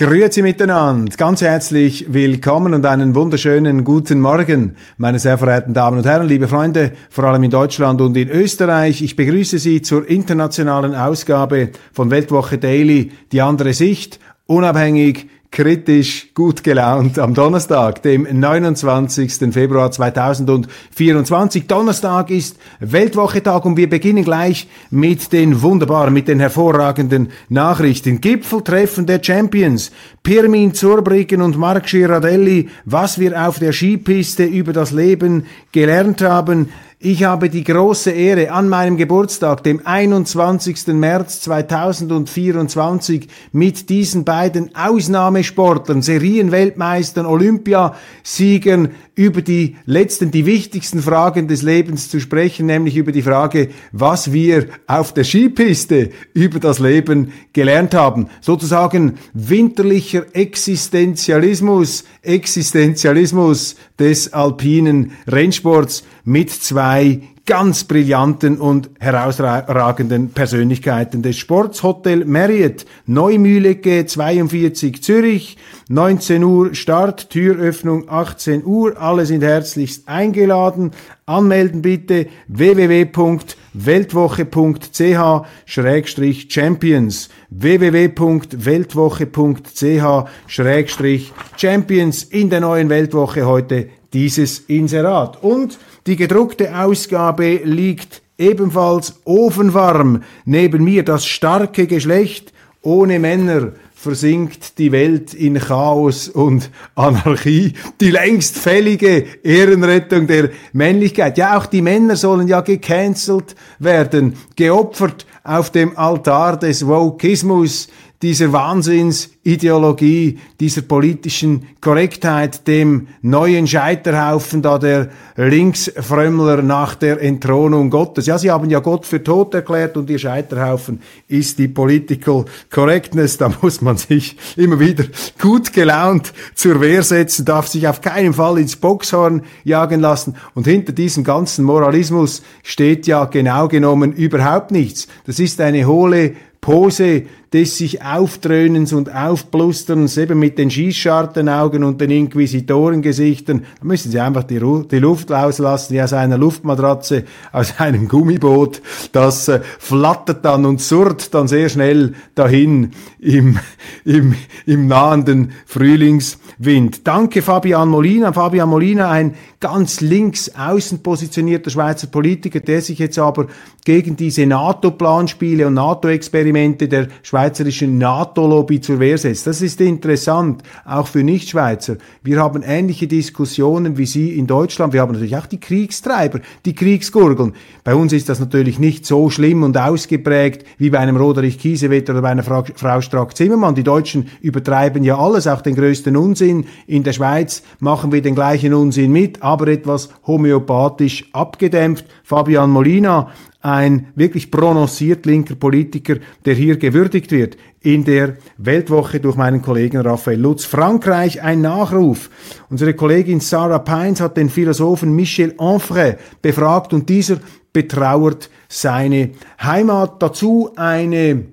Grüezi miteinander, ganz herzlich willkommen und einen wunderschönen guten Morgen, meine sehr verehrten Damen und Herren, liebe Freunde, vor allem in Deutschland und in Österreich. Ich begrüße Sie zur internationalen Ausgabe von Weltwoche Daily, die andere Sicht, unabhängig, kritisch gut gelaunt am Donnerstag, dem 29. Februar 2024. Donnerstag ist Weltwochetag und wir beginnen gleich mit den wunderbaren, mit den hervorragenden Nachrichten. Gipfeltreffen der Champions. Pirmin Zurbriggen und Marc Girardelli, was wir auf der Skipiste über das Leben gelernt haben. Ich habe die große Ehre, an meinem Geburtstag, dem 21. März 2024, mit diesen beiden Ausnahmesportlern, Serienweltmeistern, Olympiasiegern über die letzten, die wichtigsten Fragen des Lebens zu sprechen, nämlich über die Frage, was wir auf der Skipiste über das Leben gelernt haben. Sozusagen winterlicher Existenzialismus, Existenzialismus des alpinen Rennsports mit zwei ganz brillanten und herausragenden Persönlichkeiten des Sports. Hotel Marriott, Neumühlecke 42 Zürich, 19 Uhr Start, Türöffnung 18 Uhr. Alle sind herzlichst eingeladen. Anmelden bitte www.weltwoche.ch-champions www.weltwoche.ch-champions in der neuen Weltwoche heute dieses Inserat. Und die gedruckte Ausgabe liegt ebenfalls ofenwarm neben mir. Das starke Geschlecht ohne Männer versinkt die Welt in Chaos und Anarchie. Die längst fällige Ehrenrettung der Männlichkeit. Ja, auch die Männer sollen ja gecancelt werden, geopfert auf dem Altar des Wokismus, dieser Wahnsinnsideologie, dieser politischen Korrektheit, dem neuen Scheiterhaufen da der Linksfrömmler nach der Entthronung Gottes. Ja, sie haben ja Gott für tot erklärt und ihr Scheiterhaufen ist die Political Correctness. Da muss man sich immer wieder gut gelaunt zur Wehr setzen, darf sich auf keinen Fall ins Boxhorn jagen lassen. Und hinter diesem ganzen Moralismus steht ja genau genommen überhaupt nichts. Das ist eine hohle Pose des sich Aufdröhnens und Aufblusterns, eben mit den Schießschartenaugen und den Inquisitorengesichtern. Da müssen Sie einfach die, die Luft rauslassen, wie aus einer Luftmatratze, aus einem Gummiboot. Das äh, flattert dann und surrt dann sehr schnell dahin im, im, im nahenden Frühlingswind. Danke Fabian Molina. Fabian Molina, ein ganz links außen positionierter Schweizer Politiker, der sich jetzt aber gegen diese NATO-Planspiele und NATO-Experimente der schweizerischen NATO-Lobby zur Wehr setzt. Das ist interessant, auch für Nichtschweizer. Wir haben ähnliche Diskussionen wie Sie in Deutschland. Wir haben natürlich auch die Kriegstreiber, die Kriegsgurgeln. Bei uns ist das natürlich nicht so schlimm und ausgeprägt wie bei einem Roderich Kiesewetter oder bei einer Frau, Frau Strack-Zimmermann. Die Deutschen übertreiben ja alles, auch den größten Unsinn. In der Schweiz machen wir den gleichen Unsinn mit, aber etwas homöopathisch abgedämpft. Fabian Molina ein wirklich prononciert linker Politiker, der hier gewürdigt wird in der Weltwoche durch meinen Kollegen Raphael Lutz. Frankreich ein Nachruf. Unsere Kollegin Sarah Pines hat den Philosophen Michel Onfray befragt und dieser betrauert seine Heimat. Dazu eine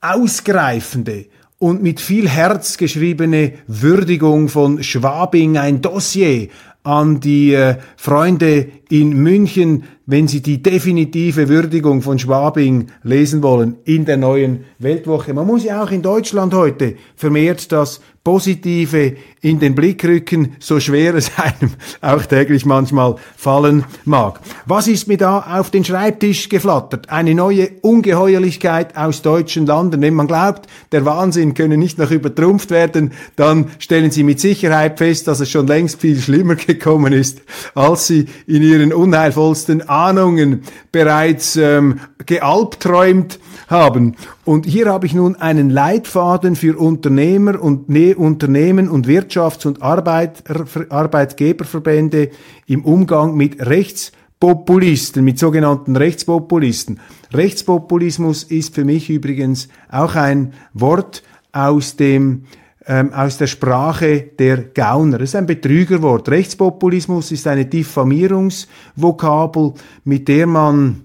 ausgreifende und mit viel Herz geschriebene Würdigung von Schwabing, ein Dossier an die äh, Freunde in München, wenn Sie die definitive Würdigung von Schwabing lesen wollen in der neuen Weltwoche. Man muss ja auch in Deutschland heute vermehrt das Positive in den Blick rücken, so schwer es einem auch täglich manchmal fallen mag. Was ist mir da auf den Schreibtisch geflattert? Eine neue Ungeheuerlichkeit aus deutschen Landen. Wenn man glaubt, der Wahnsinn könne nicht noch übertrumpft werden, dann stellen Sie mit Sicherheit fest, dass es schon längst viel schlimmer gekommen ist, als Sie in Ihren unheilvollsten Ahnungen bereits ähm, gealbträumt haben. Und hier habe ich nun einen Leitfaden für Unternehmer und ne Unternehmen und Wirtschafts- und Arbeit Arbeitgeberverbände im Umgang mit Rechtspopulisten, mit sogenannten Rechtspopulisten. Rechtspopulismus ist für mich übrigens auch ein Wort aus dem ähm, aus der Sprache der Gauner. Das ist ein Betrügerwort. Rechtspopulismus ist eine Diffamierungsvokabel, mit der man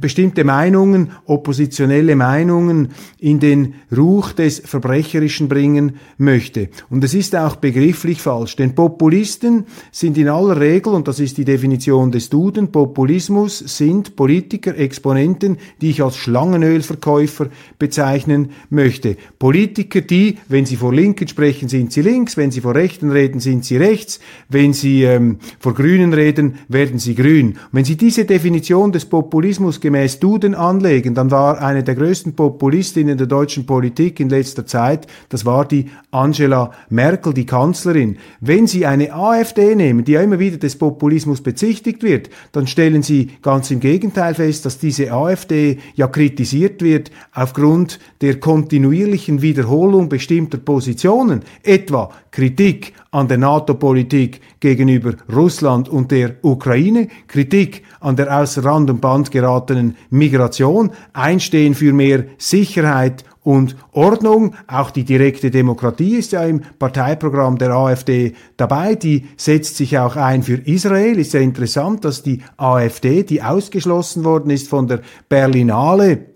bestimmte Meinungen, oppositionelle Meinungen in den Ruch des Verbrecherischen bringen möchte. Und es ist auch begrifflich falsch, denn Populisten sind in aller Regel, und das ist die Definition des Duden, Populismus sind Politiker, Exponenten, die ich als Schlangenölverkäufer bezeichnen möchte. Politiker, die, wenn sie vor Linken sprechen, sind sie links, wenn sie vor Rechten reden, sind sie rechts, wenn sie ähm, vor Grünen reden, werden sie grün. Und wenn Sie diese Definition des Populismus Populismus gemäß Duden anlegen, dann war eine der größten Populistinnen der deutschen Politik in letzter Zeit, das war die Angela Merkel, die Kanzlerin. Wenn Sie eine AfD nehmen, die ja immer wieder des Populismus bezichtigt wird, dann stellen Sie ganz im Gegenteil fest, dass diese AfD ja kritisiert wird aufgrund der kontinuierlichen Wiederholung bestimmter Positionen, etwa Kritik an der NATO-Politik gegenüber Russland und der Ukraine, Kritik an der außer Rand und Band geratenen Migration, Einstehen für mehr Sicherheit und Ordnung. Auch die direkte Demokratie ist ja im Parteiprogramm der AfD dabei. Die setzt sich auch ein für Israel. Ist ja interessant, dass die AfD, die ausgeschlossen worden ist von der Berlinale,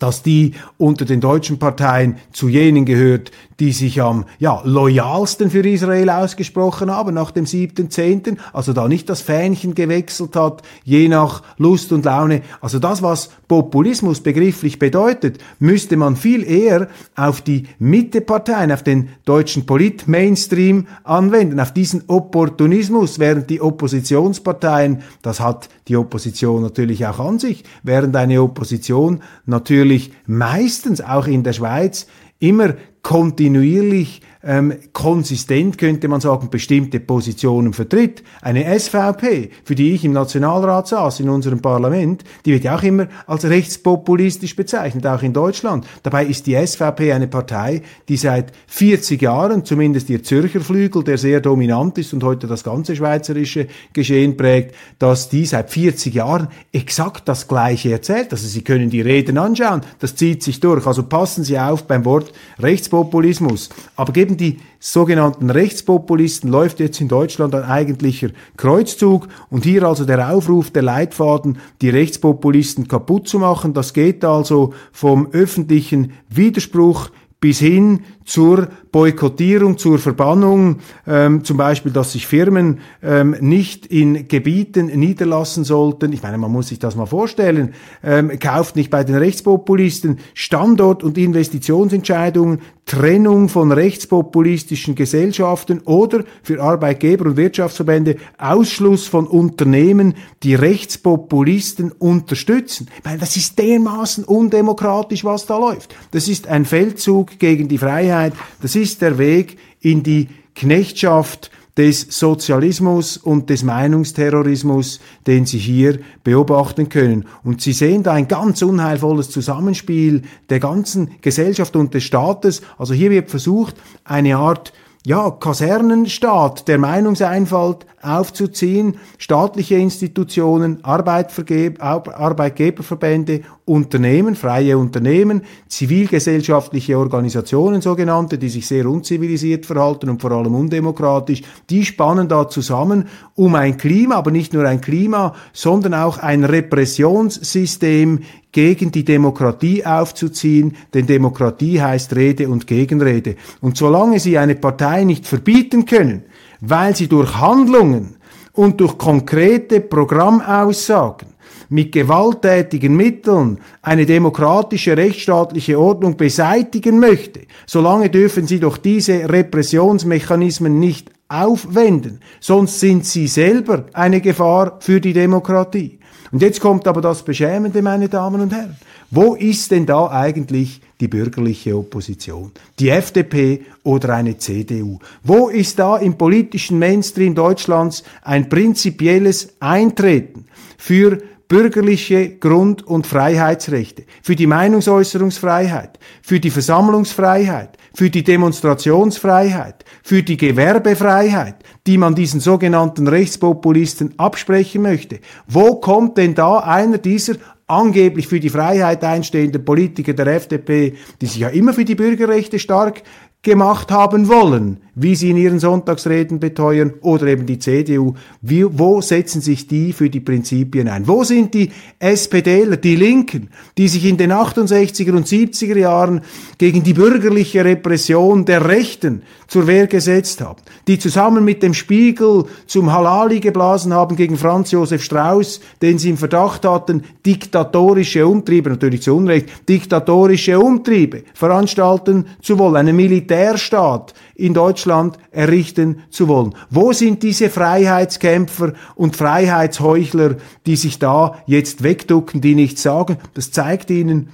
dass die unter den deutschen Parteien zu jenen gehört, die sich am ja, loyalsten für Israel ausgesprochen haben nach dem 7.10., also da nicht das Fähnchen gewechselt hat, je nach Lust und Laune. Also das, was Populismus begrifflich bedeutet, müsste man viel eher auf die Mitteparteien, auf den deutschen Polit-Mainstream anwenden, auf diesen Opportunismus, während die Oppositionsparteien, das hat die Opposition natürlich auch an sich, während eine Opposition natürlich meistens auch in der Schweiz immer kontinuierlich ähm, konsistent, könnte man sagen, bestimmte Positionen vertritt. Eine SVP, für die ich im Nationalrat saß, in unserem Parlament, die wird ja auch immer als rechtspopulistisch bezeichnet, auch in Deutschland. Dabei ist die SVP eine Partei, die seit 40 Jahren, zumindest ihr Zürcher Flügel, der sehr dominant ist und heute das ganze schweizerische Geschehen prägt, dass die seit 40 Jahren exakt das Gleiche erzählt. Also Sie können die Reden anschauen, das zieht sich durch. Also passen Sie auf beim Wort Rechtspopulismus. Aber geben die sogenannten Rechtspopulisten läuft jetzt in Deutschland ein eigentlicher Kreuzzug und hier also der Aufruf der Leitfaden, die Rechtspopulisten kaputt zu machen. Das geht also vom öffentlichen Widerspruch bis hin zur Boykottierung, zur Verbannung, ähm, zum Beispiel, dass sich Firmen ähm, nicht in Gebieten niederlassen sollten. Ich meine, man muss sich das mal vorstellen. Ähm, kauft nicht bei den Rechtspopulisten Standort- und Investitionsentscheidungen, Trennung von rechtspopulistischen Gesellschaften oder für Arbeitgeber und Wirtschaftsverbände Ausschluss von Unternehmen, die Rechtspopulisten unterstützen. Ich meine, das ist dermaßen undemokratisch, was da läuft. Das ist ein Feldzug gegen die Freiheit Freiheit, das ist der Weg in die Knechtschaft des Sozialismus und des Meinungsterrorismus, den Sie hier beobachten können. Und Sie sehen da ein ganz unheilvolles Zusammenspiel der ganzen Gesellschaft und des Staates. Also hier wird versucht, eine Art ja, Kasernenstaat der Meinungseinfalt aufzuziehen, staatliche Institutionen, Arbeitgeberverbände, Unternehmen, freie Unternehmen, zivilgesellschaftliche Organisationen, sogenannte, die sich sehr unzivilisiert verhalten und vor allem undemokratisch, die spannen da zusammen, um ein Klima, aber nicht nur ein Klima, sondern auch ein Repressionssystem gegen die Demokratie aufzuziehen, denn Demokratie heißt Rede und Gegenrede. Und solange Sie eine Partei nicht verbieten können, weil sie durch Handlungen und durch konkrete Programmaussagen mit gewalttätigen Mitteln eine demokratische rechtsstaatliche Ordnung beseitigen möchte, solange dürfen sie doch diese Repressionsmechanismen nicht aufwenden, sonst sind sie selber eine Gefahr für die Demokratie. Und jetzt kommt aber das Beschämende, meine Damen und Herren. Wo ist denn da eigentlich die bürgerliche Opposition? Die FDP oder eine CDU? Wo ist da im politischen Mainstream Deutschlands ein prinzipielles Eintreten für bürgerliche Grund- und Freiheitsrechte, für die Meinungsäußerungsfreiheit, für die Versammlungsfreiheit, für die Demonstrationsfreiheit, für die Gewerbefreiheit, die man diesen sogenannten Rechtspopulisten absprechen möchte. Wo kommt denn da einer dieser angeblich für die Freiheit einstehenden Politiker der FDP, die sich ja immer für die Bürgerrechte stark gemacht haben wollen, wie sie in ihren Sonntagsreden beteuern, oder eben die CDU. Wie, wo setzen sich die für die Prinzipien ein? Wo sind die SPDler, die Linken, die sich in den 68er und 70er Jahren gegen die bürgerliche Repression der Rechten zur Wehr gesetzt haben, die zusammen mit dem Spiegel zum Halali geblasen haben gegen Franz Josef Strauß, den sie im Verdacht hatten, diktatorische Umtriebe, natürlich zu Unrecht, diktatorische Umtriebe veranstalten zu wollen, einen Militärstaat in Deutschland errichten zu wollen. Wo sind diese Freiheitskämpfer und Freiheitsheuchler, die sich da jetzt wegducken, die nichts sagen? Das zeigt ihnen,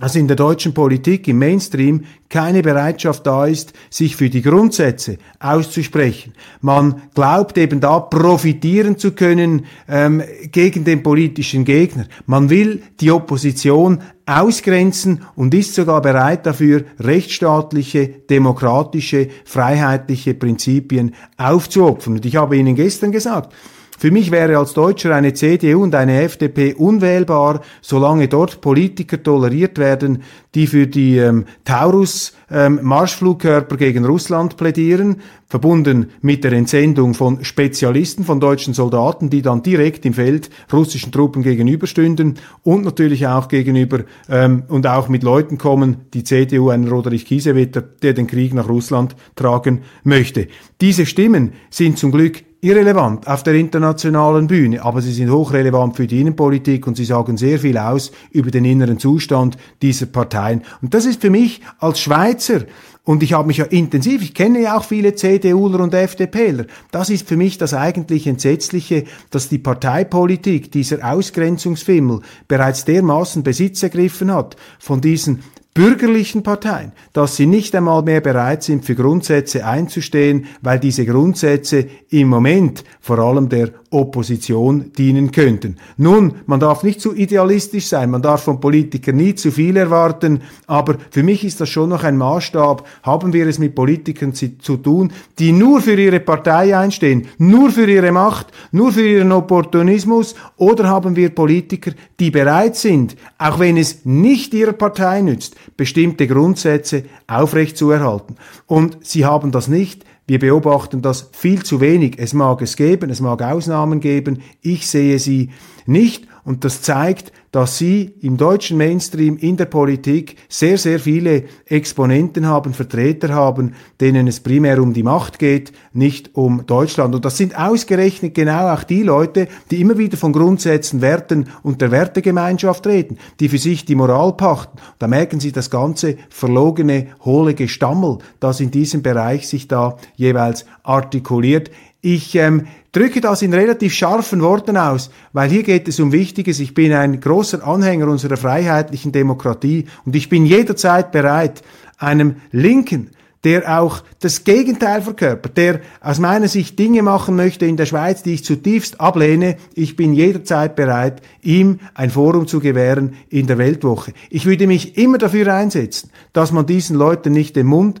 dass in der deutschen Politik im Mainstream keine Bereitschaft da ist, sich für die Grundsätze auszusprechen. Man glaubt eben da profitieren zu können ähm, gegen den politischen Gegner. Man will die Opposition ausgrenzen und ist sogar bereit dafür, rechtsstaatliche, demokratische, freiheitliche Prinzipien aufzuopfern. Und ich habe Ihnen gestern gesagt, für mich wäre als Deutscher eine CDU und eine FDP unwählbar, solange dort Politiker toleriert werden, die für die ähm, Taurus ähm, gegen Russland plädieren, verbunden mit der Entsendung von Spezialisten, von deutschen Soldaten, die dann direkt im Feld russischen Truppen gegenüberstünden und natürlich auch gegenüber ähm, und auch mit Leuten kommen, die CDU, einen Roderich Kiesewetter, der den Krieg nach Russland tragen möchte. Diese Stimmen sind zum Glück irrelevant auf der internationalen Bühne, aber sie sind hochrelevant für die Innenpolitik und sie sagen sehr viel aus über den inneren Zustand dieser Parteien. Und das ist für mich als Schweizer und ich habe mich ja intensiv, ich kenne ja auch viele CDUler und FDPler. Das ist für mich das eigentlich Entsetzliche, dass die Parteipolitik, dieser Ausgrenzungsfimmel bereits dermaßen Besitz ergriffen hat von diesen bürgerlichen Parteien, dass sie nicht einmal mehr bereit sind, für Grundsätze einzustehen, weil diese Grundsätze im Moment vor allem der Opposition dienen könnten. Nun, man darf nicht zu idealistisch sein, man darf von Politikern nie zu viel erwarten, aber für mich ist das schon noch ein Maßstab. Haben wir es mit Politikern zu, tun, die nur für ihre Partei einstehen, nur für ihre Macht, nur für ihren Opportunismus, oder haben wir Politiker, die bereit sind, auch wenn es nicht ihrer Partei nützt, bestimmte Grundsätze aufrechtzuerhalten. Und sie haben das nicht. Wir beobachten das viel zu wenig. Es mag es geben, es mag Ausnahmen geben. Ich sehe sie nicht. Und das zeigt, dass sie im deutschen Mainstream in der Politik sehr, sehr viele Exponenten haben, Vertreter haben, denen es primär um die Macht geht, nicht um Deutschland. Und das sind ausgerechnet genau auch die Leute, die immer wieder von Grundsätzen, Werten und der Wertegemeinschaft reden, die für sich die Moral pachten. Da merken Sie das ganze verlogene, hohle Gestammel, das in diesem Bereich sich da jeweils artikuliert. Ich ähm, drücke das in relativ scharfen Worten aus, weil hier geht es um Wichtiges. Ich bin ein großer Anhänger unserer freiheitlichen Demokratie und ich bin jederzeit bereit, einem Linken, der auch das Gegenteil verkörpert, der aus meiner Sicht Dinge machen möchte in der Schweiz, die ich zutiefst ablehne. Ich bin jederzeit bereit, ihm ein Forum zu gewähren in der Weltwoche. Ich würde mich immer dafür einsetzen, dass man diesen Leuten nicht den Mund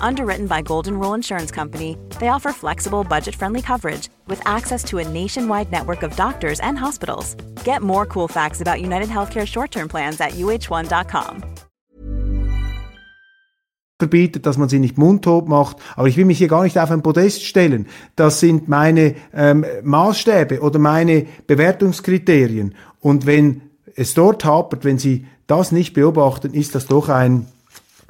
Underwritten by Golden Rule Insurance Company, they offer flexible, budget friendly coverage with access to a nationwide network of doctors and hospitals. Get more cool facts about United Healthcare short term plans at uh1.com. verbietet, dass man sie nicht mundtot macht. Aber ich will mich hier gar nicht auf ein Podest stellen. Das sind meine ähm, Maßstäbe oder meine Bewertungskriterien. Und wenn es dort hapert, wenn Sie das nicht beobachten, ist das doch ein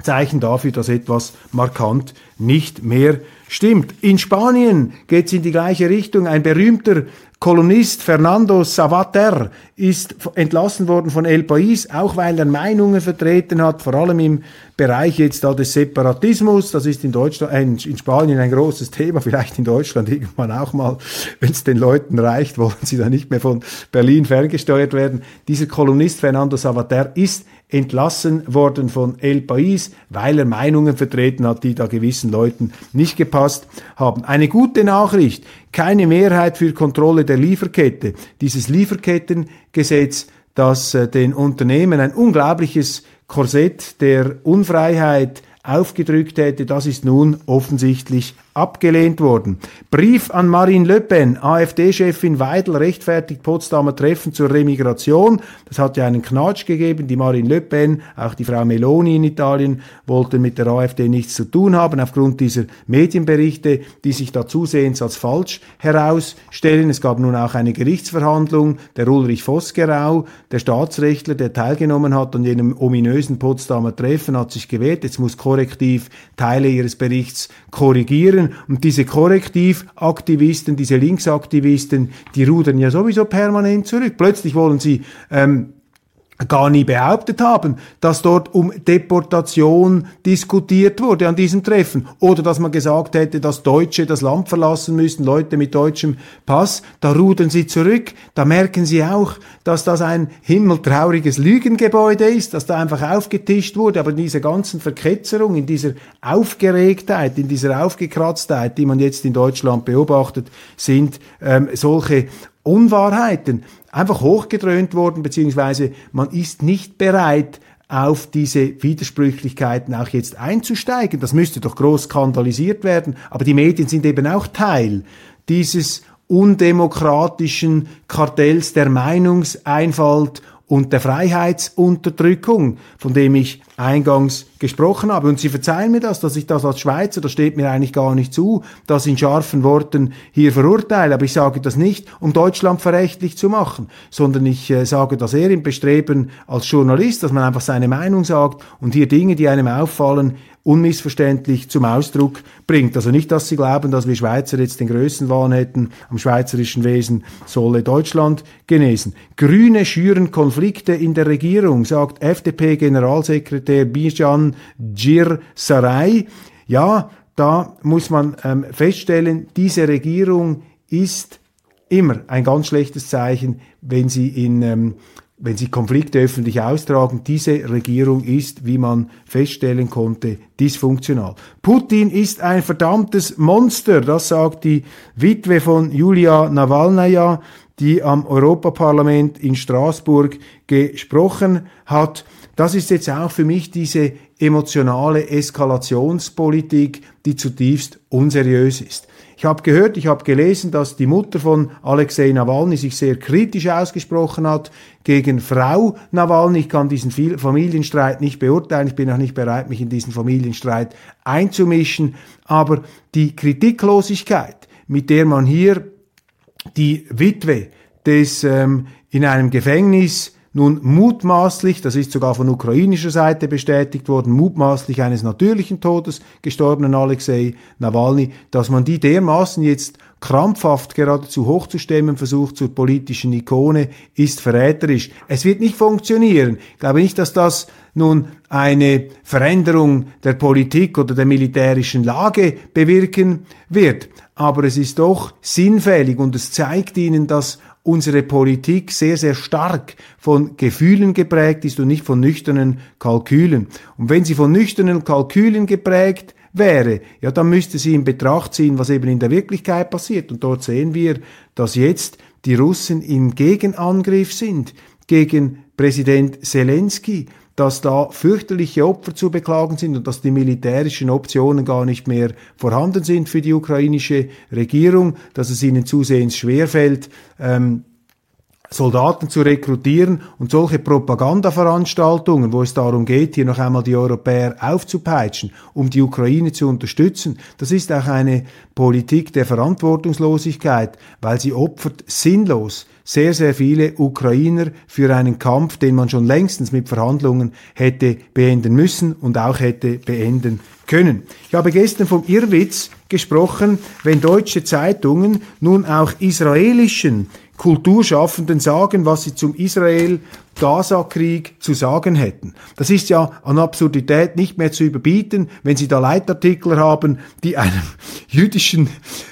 Zeichen dafür, dass etwas markant nicht mehr stimmt. In Spanien geht es in die gleiche Richtung. Ein berühmter Kolumnist Fernando Savater ist entlassen worden von El País, auch weil er Meinungen vertreten hat, vor allem im Bereich jetzt da des Separatismus. Das ist in Deutschland, in Spanien ein großes Thema, vielleicht in Deutschland irgendwann auch mal, wenn es den Leuten reicht, wollen sie da nicht mehr von Berlin ferngesteuert werden. Dieser Kolumnist Fernando Savater ist entlassen worden von El País, weil er Meinungen vertreten hat, die da gewissen Leuten nicht gepasst haben. Eine gute Nachricht, keine Mehrheit für Kontrolle der Lieferkette. Dieses Lieferkettengesetz, das äh, den Unternehmen ein unglaubliches Korsett der Unfreiheit aufgedrückt hätte, das ist nun offensichtlich abgelehnt worden. Brief an Marine Le Pen, AfD-Chefin Weidel rechtfertigt Potsdamer Treffen zur Remigration. Das hat ja einen Knatsch gegeben. Die Marine Le Pen, auch die Frau Meloni in Italien, wollten mit der AfD nichts zu tun haben, aufgrund dieser Medienberichte, die sich da zusehends als falsch herausstellen. Es gab nun auch eine Gerichtsverhandlung. Der Ulrich Vosgerau, der Staatsrechtler, der teilgenommen hat an jenem ominösen Potsdamer Treffen, hat sich gewählt. Jetzt muss korrektiv Teile ihres Berichts korrigieren. Und diese Korrektivaktivisten, diese Linksaktivisten, die rudern ja sowieso permanent zurück. Plötzlich wollen sie ähm, gar nie behauptet haben, dass dort um Deportation diskutiert wurde an diesem Treffen. Oder dass man gesagt hätte, dass Deutsche das Land verlassen müssen, Leute mit deutschem Pass, da rudern sie zurück, da merken sie auch, dass das ein himmeltrauriges Lügengebäude ist, dass da einfach aufgetischt wurde, aber in dieser ganzen Verketzerung, in dieser Aufgeregtheit, in dieser Aufgekratztheit, die man jetzt in Deutschland beobachtet, sind ähm, solche Unwahrheiten einfach hochgedröhnt worden, beziehungsweise man ist nicht bereit, auf diese Widersprüchlichkeiten auch jetzt einzusteigen. Das müsste doch groß skandalisiert werden. Aber die Medien sind eben auch Teil dieses undemokratischen Kartells der Meinungseinfalt und der Freiheitsunterdrückung, von dem ich eingangs gesprochen habe. Und Sie verzeihen mir das, dass ich das als Schweizer, das steht mir eigentlich gar nicht zu, das in scharfen Worten hier verurteile. Aber ich sage das nicht, um Deutschland verächtlich zu machen, sondern ich äh, sage das eher im Bestreben als Journalist, dass man einfach seine Meinung sagt und hier Dinge, die einem auffallen, unmissverständlich zum Ausdruck bringt. Also nicht, dass Sie glauben, dass wir Schweizer jetzt den Größenwahn hätten, am schweizerischen Wesen solle Deutschland genesen. Grüne schüren Konflikte in der Regierung, sagt FDP-Generalsekretär Bijan Gir Sarai. Ja, da muss man ähm, feststellen, diese Regierung ist immer ein ganz schlechtes Zeichen, wenn sie in ähm, wenn sie Konflikte öffentlich austragen, diese Regierung ist, wie man feststellen konnte, dysfunktional. Putin ist ein verdammtes Monster, das sagt die Witwe von Julia Nawalnaja, die am Europaparlament in Straßburg gesprochen hat. Das ist jetzt auch für mich diese emotionale Eskalationspolitik, die zutiefst unseriös ist. Ich habe gehört, ich habe gelesen, dass die Mutter von Alexei Nawalny sich sehr kritisch ausgesprochen hat gegen Frau Nawalny. Ich kann diesen Familienstreit nicht beurteilen. Ich bin auch nicht bereit, mich in diesen Familienstreit einzumischen. Aber die Kritiklosigkeit, mit der man hier die Witwe des ähm, in einem Gefängnis nun mutmaßlich, das ist sogar von ukrainischer Seite bestätigt worden, mutmaßlich eines natürlichen Todes gestorbenen Alexei Nawalny, dass man die dermaßen jetzt krampfhaft geradezu hochzustemmen versucht zur politischen Ikone, ist verräterisch. Es wird nicht funktionieren. Ich glaube nicht, dass das nun eine Veränderung der Politik oder der militärischen Lage bewirken wird. Aber es ist doch sinnfällig und es zeigt Ihnen, dass unsere Politik sehr, sehr stark von Gefühlen geprägt ist und nicht von nüchternen Kalkülen. Und wenn sie von nüchternen Kalkülen geprägt wäre, ja, dann müsste sie in Betracht ziehen, was eben in der Wirklichkeit passiert. Und dort sehen wir, dass jetzt die Russen im Gegenangriff sind gegen Präsident Zelensky dass da fürchterliche Opfer zu beklagen sind und dass die militärischen Optionen gar nicht mehr vorhanden sind für die ukrainische Regierung, dass es ihnen zusehends schwerfällt, ähm, Soldaten zu rekrutieren und solche Propagandaveranstaltungen, wo es darum geht, hier noch einmal die Europäer aufzupeitschen, um die Ukraine zu unterstützen, das ist auch eine Politik der Verantwortungslosigkeit, weil sie opfert sinnlos sehr, sehr viele Ukrainer für einen Kampf, den man schon längstens mit Verhandlungen hätte beenden müssen und auch hätte beenden können. Ich habe gestern vom Irrwitz gesprochen, wenn deutsche Zeitungen nun auch israelischen Kulturschaffenden sagen, was sie zum Israel Gaza-Krieg zu sagen hätten. Das ist ja an Absurdität nicht mehr zu überbieten, wenn Sie da Leitartikler haben, die einem jüdischen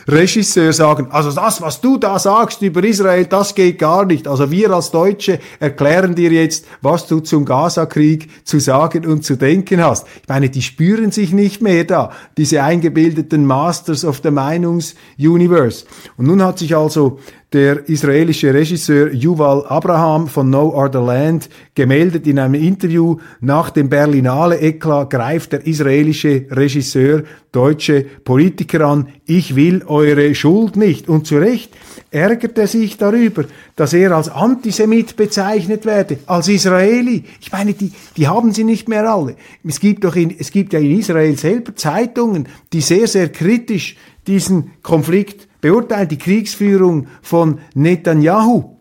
Regisseur sagen, also das, was du da sagst über Israel, das geht gar nicht. Also wir als Deutsche erklären dir jetzt, was du zum Gaza-Krieg zu sagen und zu denken hast. Ich meine, die spüren sich nicht mehr da, diese eingebildeten Masters of the Meinungs-Universe. Und nun hat sich also der israelische Regisseur Yuval Abraham von No Other Land gemeldet in einem Interview nach dem Berlinale Eklat greift der israelische Regisseur deutsche Politiker an, ich will eure Schuld nicht. Und zu Recht ärgert er sich darüber, dass er als Antisemit bezeichnet werde, als Israeli. Ich meine, die, die haben sie nicht mehr alle. Es gibt doch in, es gibt ja in Israel selber Zeitungen, die sehr, sehr kritisch diesen Konflikt beurteilen, die Kriegsführung von Netanyahu.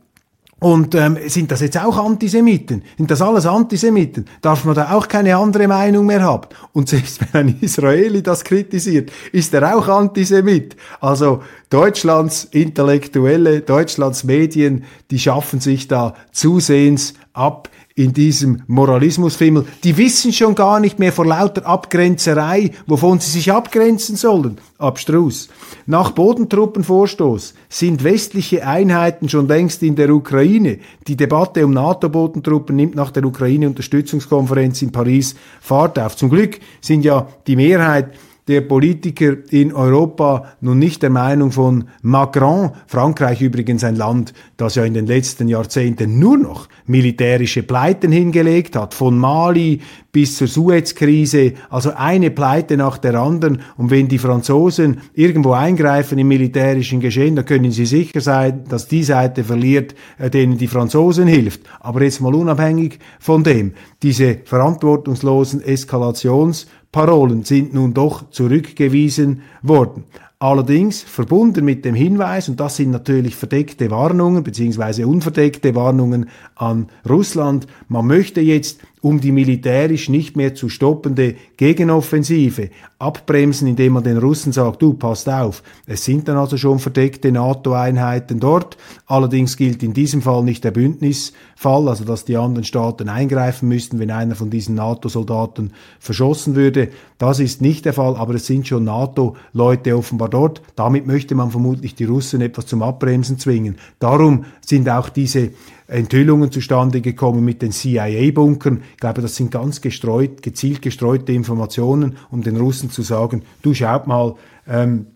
Und ähm, sind das jetzt auch Antisemiten? Sind das alles Antisemiten? Darf man da auch keine andere Meinung mehr haben? Und selbst wenn ein Israeli das kritisiert, ist er auch Antisemit. Also Deutschlands Intellektuelle, Deutschlands Medien, die schaffen sich da zusehends ab in diesem Moralismusfimmel. Die wissen schon gar nicht mehr vor lauter Abgrenzerei, wovon sie sich abgrenzen sollen. Abstrus. Nach Bodentruppenvorstoß sind westliche Einheiten schon längst in der Ukraine. Die Debatte um NATO-Bodentruppen nimmt nach der Ukraine-Unterstützungskonferenz in Paris Fahrt auf. Zum Glück sind ja die Mehrheit der Politiker in Europa nun nicht der Meinung von Macron, Frankreich übrigens ein Land, das ja in den letzten Jahrzehnten nur noch militärische Pleiten hingelegt hat, von Mali bis zur Suez-Krise, also eine Pleite nach der anderen. Und wenn die Franzosen irgendwo eingreifen im militärischen Geschehen, dann können sie sicher sein, dass die Seite verliert, äh, denen die Franzosen hilft. Aber jetzt mal unabhängig von dem, diese verantwortungslosen Eskalations Parolen sind nun doch zurückgewiesen worden. Allerdings verbunden mit dem Hinweis, und das sind natürlich verdeckte Warnungen beziehungsweise unverdeckte Warnungen an Russland, man möchte jetzt um die militärisch nicht mehr zu stoppende Gegenoffensive abbremsen, indem man den Russen sagt, du passt auf. Es sind dann also schon verdeckte NATO-Einheiten dort. Allerdings gilt in diesem Fall nicht der Bündnisfall, also dass die anderen Staaten eingreifen müssten, wenn einer von diesen NATO-Soldaten verschossen würde. Das ist nicht der Fall, aber es sind schon NATO-Leute offenbar dort. Damit möchte man vermutlich die Russen etwas zum Abbremsen zwingen. Darum sind auch diese Enthüllungen zustande gekommen mit den CIA-Bunkern. Ich glaube, das sind ganz gestreut, gezielt gestreute Informationen, um den Russen zu sagen, du schaut mal, ähm,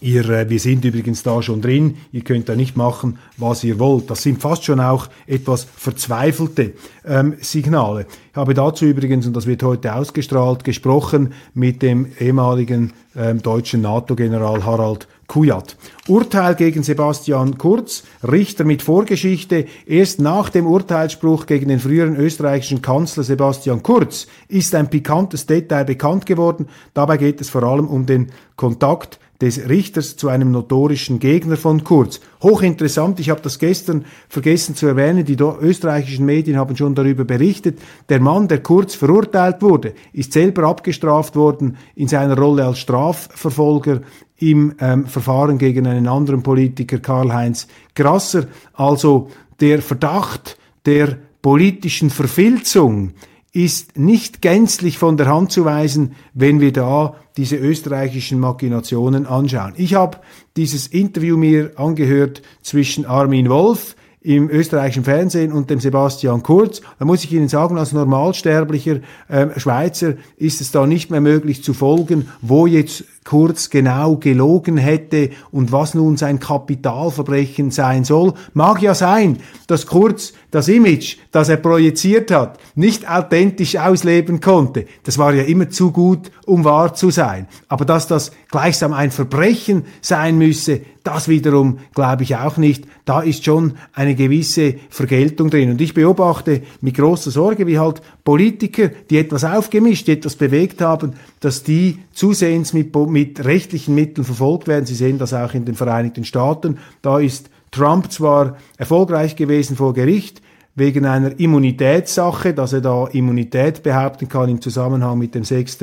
Ihr, äh, wir sind übrigens da schon drin, ihr könnt da nicht machen, was ihr wollt. Das sind fast schon auch etwas verzweifelte ähm, Signale. Ich habe dazu übrigens, und das wird heute ausgestrahlt, gesprochen mit dem ehemaligen ähm, deutschen NATO-General Harald Kujat. Urteil gegen Sebastian Kurz, Richter mit Vorgeschichte. Erst nach dem Urteilsspruch gegen den früheren österreichischen Kanzler Sebastian Kurz ist ein pikantes Detail bekannt geworden. Dabei geht es vor allem um den Kontakt des Richters zu einem notorischen Gegner von Kurz. Hochinteressant, ich habe das gestern vergessen zu erwähnen, die österreichischen Medien haben schon darüber berichtet. Der Mann, der Kurz verurteilt wurde, ist selber abgestraft worden in seiner Rolle als Strafverfolger im ähm, Verfahren gegen einen anderen Politiker, Karl-Heinz Grasser. Also der Verdacht der politischen Verfilzung ist nicht gänzlich von der Hand zu weisen, wenn wir da diese österreichischen Machinationen anschauen. Ich habe dieses Interview mir angehört zwischen Armin Wolf, im österreichischen Fernsehen und dem Sebastian Kurz. Da muss ich Ihnen sagen, als normalsterblicher äh, Schweizer ist es da nicht mehr möglich zu folgen, wo jetzt Kurz genau gelogen hätte und was nun sein Kapitalverbrechen sein soll. Mag ja sein, dass Kurz das Image, das er projiziert hat, nicht authentisch ausleben konnte. Das war ja immer zu gut, um wahr zu sein. Aber dass das gleichsam ein Verbrechen sein müsse, das wiederum glaube ich auch nicht. Da ist schon eine gewisse Vergeltung drin. Und ich beobachte mit großer Sorge, wie halt Politiker, die etwas aufgemischt, die etwas bewegt haben, dass die zusehends mit, mit rechtlichen Mitteln verfolgt werden. Sie sehen das auch in den Vereinigten Staaten. Da ist Trump zwar erfolgreich gewesen vor Gericht, wegen einer Immunitätssache, dass er da Immunität behaupten kann im Zusammenhang mit dem 6.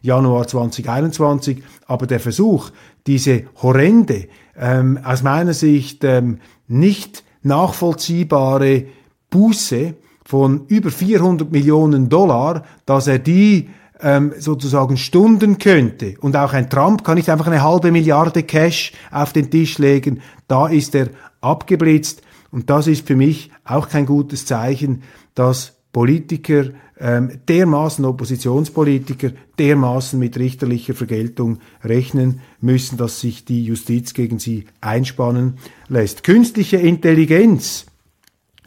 Januar 2021. Aber der Versuch, diese horrende, ähm, aus meiner Sicht ähm, nicht nachvollziehbare Buße von über 400 Millionen Dollar, dass er die ähm, sozusagen stunden könnte. Und auch ein Trump kann nicht einfach eine halbe Milliarde Cash auf den Tisch legen. Da ist er abgeblitzt. Und das ist für mich auch kein gutes Zeichen, dass Politiker ähm, dermaßen Oppositionspolitiker dermaßen mit richterlicher Vergeltung rechnen müssen, dass sich die Justiz gegen sie einspannen lässt. Künstliche Intelligenz.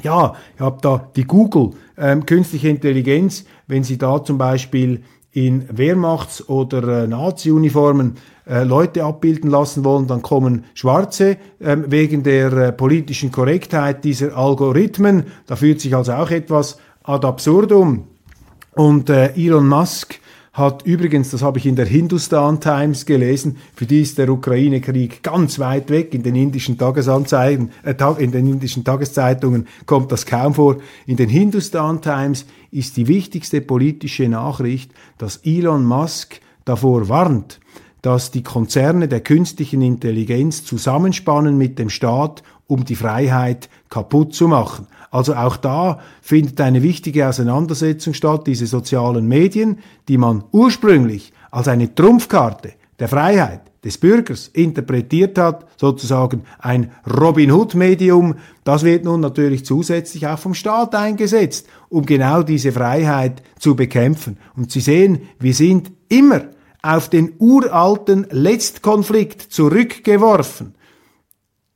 Ja, ich habe da die Google ähm, künstliche Intelligenz, wenn Sie da zum Beispiel in Wehrmachts- oder äh, Nazi-Uniformen äh, Leute abbilden lassen wollen, dann kommen Schwarze äh, wegen der äh, politischen Korrektheit dieser Algorithmen. Da führt sich also auch etwas ad absurdum. Und äh, Elon Musk hat übrigens, das habe ich in der Hindustan Times gelesen, für die ist der Ukraine-Krieg ganz weit weg. In den indischen Tagesanzeigen, äh, in den indischen Tageszeitungen kommt das kaum vor. In den Hindustan Times ist die wichtigste politische Nachricht, dass Elon Musk davor warnt, dass die Konzerne der künstlichen Intelligenz zusammenspannen mit dem Staat, um die Freiheit kaputt zu machen. Also auch da findet eine wichtige Auseinandersetzung statt, diese sozialen Medien, die man ursprünglich als eine Trumpfkarte der Freiheit des Bürgers interpretiert hat, sozusagen ein Robin Hood-Medium, das wird nun natürlich zusätzlich auch vom Staat eingesetzt, um genau diese Freiheit zu bekämpfen. Und Sie sehen, wir sind immer auf den uralten Letztkonflikt zurückgeworfen,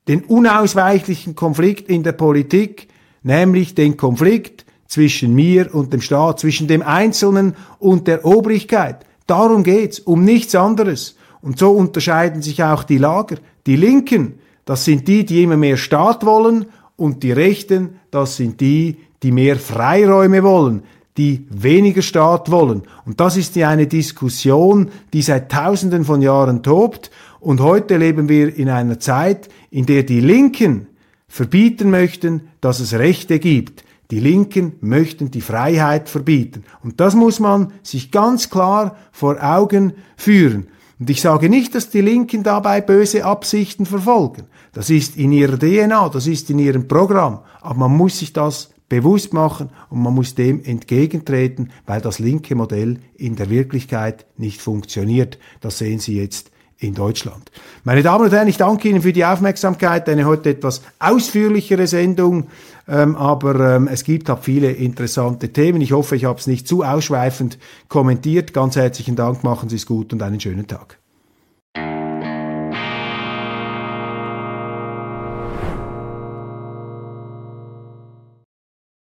den unausweichlichen Konflikt in der Politik, nämlich den Konflikt zwischen mir und dem Staat, zwischen dem Einzelnen und der Obrigkeit. Darum geht's, um nichts anderes. Und so unterscheiden sich auch die Lager. Die Linken, das sind die, die immer mehr Staat wollen, und die Rechten, das sind die, die mehr Freiräume wollen, die weniger Staat wollen. Und das ist ja eine Diskussion, die seit Tausenden von Jahren tobt. Und heute leben wir in einer Zeit, in der die Linken verbieten möchten, dass es Rechte gibt. Die Linken möchten die Freiheit verbieten. Und das muss man sich ganz klar vor Augen führen. Und ich sage nicht, dass die Linken dabei böse Absichten verfolgen. Das ist in ihrer DNA, das ist in ihrem Programm. Aber man muss sich das bewusst machen und man muss dem entgegentreten, weil das linke Modell in der Wirklichkeit nicht funktioniert. Das sehen Sie jetzt in Deutschland. Meine Damen und Herren, ich danke Ihnen für die Aufmerksamkeit. Eine heute etwas ausführlichere Sendung, ähm, aber ähm, es gibt auch viele interessante Themen. Ich hoffe, ich habe es nicht zu ausschweifend kommentiert. Ganz herzlichen Dank, machen Sie es gut und einen schönen Tag.